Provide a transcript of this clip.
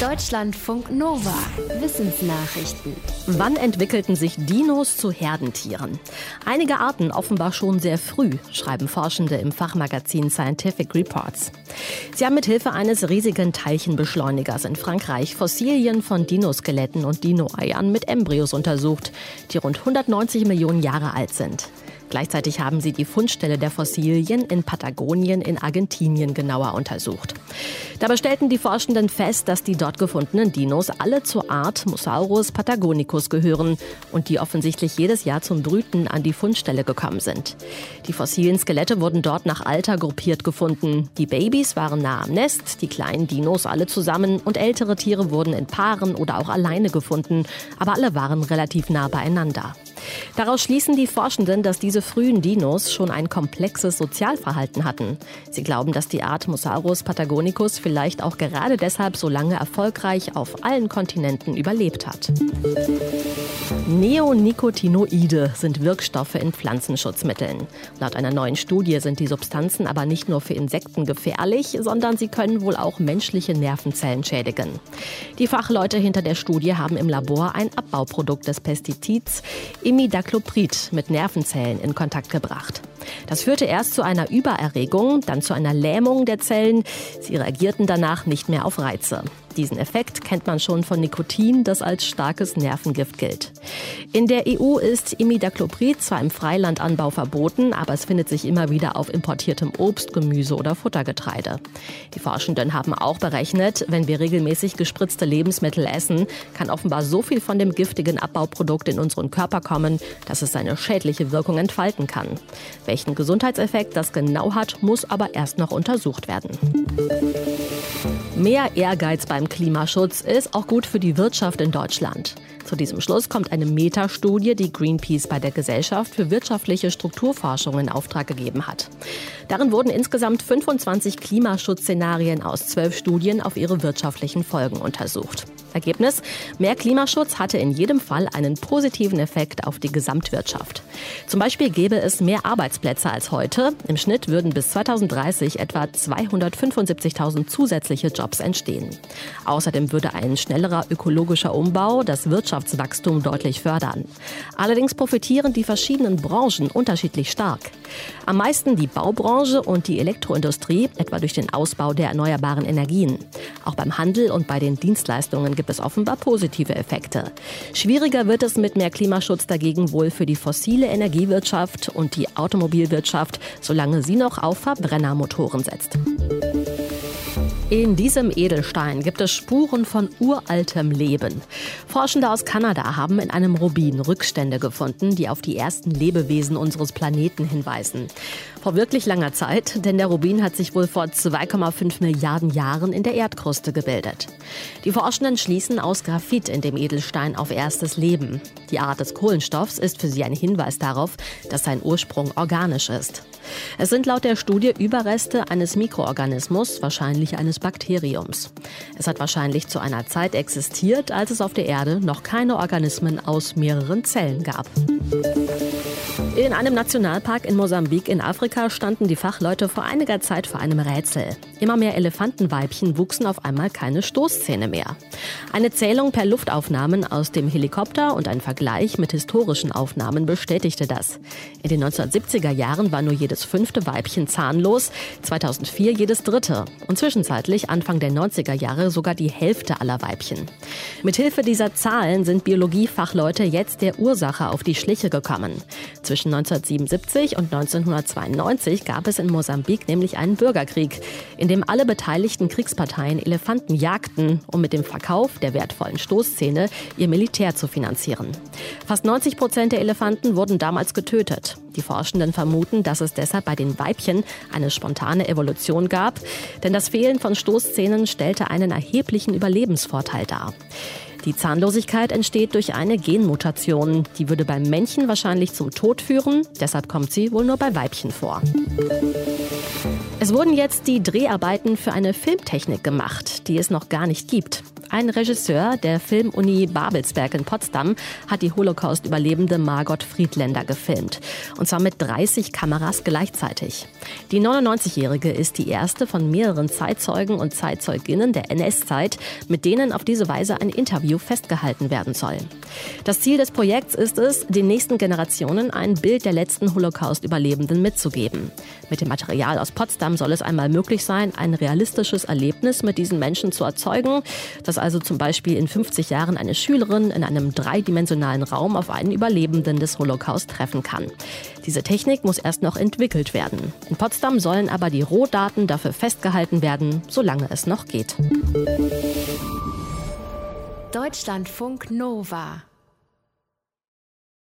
Deutschlandfunk Nova. Wissensnachrichten. Wann entwickelten sich Dinos zu Herdentieren? Einige Arten offenbar schon sehr früh, schreiben Forschende im Fachmagazin Scientific Reports. Sie haben mit Hilfe eines riesigen Teilchenbeschleunigers in Frankreich Fossilien von Dinoskeletten und Dinoeiern mit Embryos untersucht, die rund 190 Millionen Jahre alt sind. Gleichzeitig haben sie die Fundstelle der Fossilien in Patagonien in Argentinien genauer untersucht. Dabei stellten die Forschenden fest, dass die dort gefundenen Dinos alle zur Art Mosaurus patagonicus gehören und die offensichtlich jedes Jahr zum Brüten an die Fundstelle gekommen sind. Die fossilen Skelette wurden dort nach Alter gruppiert gefunden. Die Babys waren nah am Nest, die kleinen Dinos alle zusammen und ältere Tiere wurden in Paaren oder auch alleine gefunden, aber alle waren relativ nah beieinander. Daraus schließen die Forschenden, dass diese frühen Dinos schon ein komplexes Sozialverhalten hatten. Sie glauben, dass die Art Mosaurus patagonicus vielleicht auch gerade deshalb so lange erfolgreich auf allen Kontinenten überlebt hat. Neonicotinoide sind Wirkstoffe in Pflanzenschutzmitteln. Laut einer neuen Studie sind die Substanzen aber nicht nur für Insekten gefährlich, sondern sie können wohl auch menschliche Nervenzellen schädigen. Die Fachleute hinter der Studie haben im Labor ein Abbauprodukt des Pestizids Imidacloprid mit Nervenzellen in Kontakt gebracht. Das führte erst zu einer Übererregung, dann zu einer Lähmung der Zellen. Sie reagierten danach nicht mehr auf Reize. Diesen Effekt kennt man schon von Nikotin, das als starkes Nervengift gilt. In der EU ist Imidacloprid zwar im Freilandanbau verboten, aber es findet sich immer wieder auf importiertem Obst, Gemüse oder Futtergetreide. Die Forschenden haben auch berechnet, wenn wir regelmäßig gespritzte Lebensmittel essen, kann offenbar so viel von dem giftigen Abbauprodukt in unseren Körper kommen, dass es seine schädliche Wirkung entfalten kann. Welchen Gesundheitseffekt das genau hat, muss aber erst noch untersucht werden. Mehr Ehrgeiz beim Klimaschutz ist auch gut für die Wirtschaft in Deutschland. Zu diesem Schluss kommt eine Metastudie, die Greenpeace bei der Gesellschaft für wirtschaftliche Strukturforschung in Auftrag gegeben hat. Darin wurden insgesamt 25 Klimaschutzszenarien aus zwölf Studien auf ihre wirtschaftlichen Folgen untersucht. Ergebnis, mehr Klimaschutz hatte in jedem Fall einen positiven Effekt auf die Gesamtwirtschaft. Zum Beispiel gäbe es mehr Arbeitsplätze als heute. Im Schnitt würden bis 2030 etwa 275.000 zusätzliche Jobs entstehen. Außerdem würde ein schnellerer ökologischer Umbau das Wirtschaftswachstum deutlich fördern. Allerdings profitieren die verschiedenen Branchen unterschiedlich stark. Am meisten die Baubranche und die Elektroindustrie, etwa durch den Ausbau der erneuerbaren Energien. Auch beim Handel und bei den Dienstleistungen gibt es offenbar positive Effekte. Schwieriger wird es mit mehr Klimaschutz dagegen wohl für die fossile Energiewirtschaft und die Automobilwirtschaft, solange sie noch auf Verbrennermotoren setzt. In diesem Edelstein gibt es Spuren von uraltem Leben. Forschende aus Kanada haben in einem Rubin Rückstände gefunden, die auf die ersten Lebewesen unseres Planeten hinweisen. Vor wirklich langer Zeit, denn der Rubin hat sich wohl vor 2,5 Milliarden Jahren in der Erdkruste gebildet. Die Forschenden schließen aus Graphit in dem Edelstein auf erstes Leben. Die Art des Kohlenstoffs ist für sie ein Hinweis darauf, dass sein Ursprung organisch ist. Es sind laut der Studie Überreste eines Mikroorganismus, wahrscheinlich eines Bakteriums. Es hat wahrscheinlich zu einer Zeit existiert, als es auf der Erde noch keine Organismen aus mehreren Zellen gab. In einem Nationalpark in Mosambik in Afrika standen die Fachleute vor einiger Zeit vor einem Rätsel. Immer mehr Elefantenweibchen wuchsen auf einmal keine Stoßzähne mehr. Eine Zählung per Luftaufnahmen aus dem Helikopter und ein Vergleich mit historischen Aufnahmen bestätigte das. In den 1970er Jahren war nur jedes fünfte Weibchen zahnlos, 2004 jedes dritte und zwischenzeitlich Anfang der 90er Jahre sogar die Hälfte aller Weibchen. Mithilfe dieser Zahlen sind Biologiefachleute jetzt der Ursache auf die Schliche gekommen. Zwischen 1977 und 1992 gab es in Mosambik nämlich einen Bürgerkrieg, in dem alle beteiligten Kriegsparteien Elefanten jagten, um mit dem Verkauf der wertvollen Stoßzähne ihr Militär zu finanzieren. Fast 90 Prozent der Elefanten wurden damals getötet. Die Forschenden vermuten, dass es deshalb bei den Weibchen eine spontane Evolution gab, denn das Fehlen von Stoßzähnen stellte einen erheblichen Überlebensvorteil dar. Die Zahnlosigkeit entsteht durch eine Genmutation. Die würde beim Männchen wahrscheinlich zum Tod führen, deshalb kommt sie wohl nur bei Weibchen vor. Es wurden jetzt die Dreharbeiten für eine Filmtechnik gemacht, die es noch gar nicht gibt. Ein Regisseur der Filmuni Babelsberg in Potsdam hat die Holocaust-Überlebende Margot Friedländer gefilmt. Und zwar mit 30 Kameras gleichzeitig. Die 99-Jährige ist die erste von mehreren Zeitzeugen und Zeitzeuginnen der NS-Zeit, mit denen auf diese Weise ein Interview festgehalten werden soll. Das Ziel des Projekts ist es, den nächsten Generationen ein Bild der letzten Holocaust-Überlebenden mitzugeben. Mit dem Material aus Potsdam soll es einmal möglich sein, ein realistisches Erlebnis mit diesen Menschen zu erzeugen, dass also zum Beispiel in 50 Jahren eine Schülerin in einem dreidimensionalen Raum auf einen Überlebenden des Holocaust treffen kann. Diese Technik muss erst noch entwickelt werden. In Potsdam sollen aber die Rohdaten dafür festgehalten werden, solange es noch geht. Deutschlandfunk Nova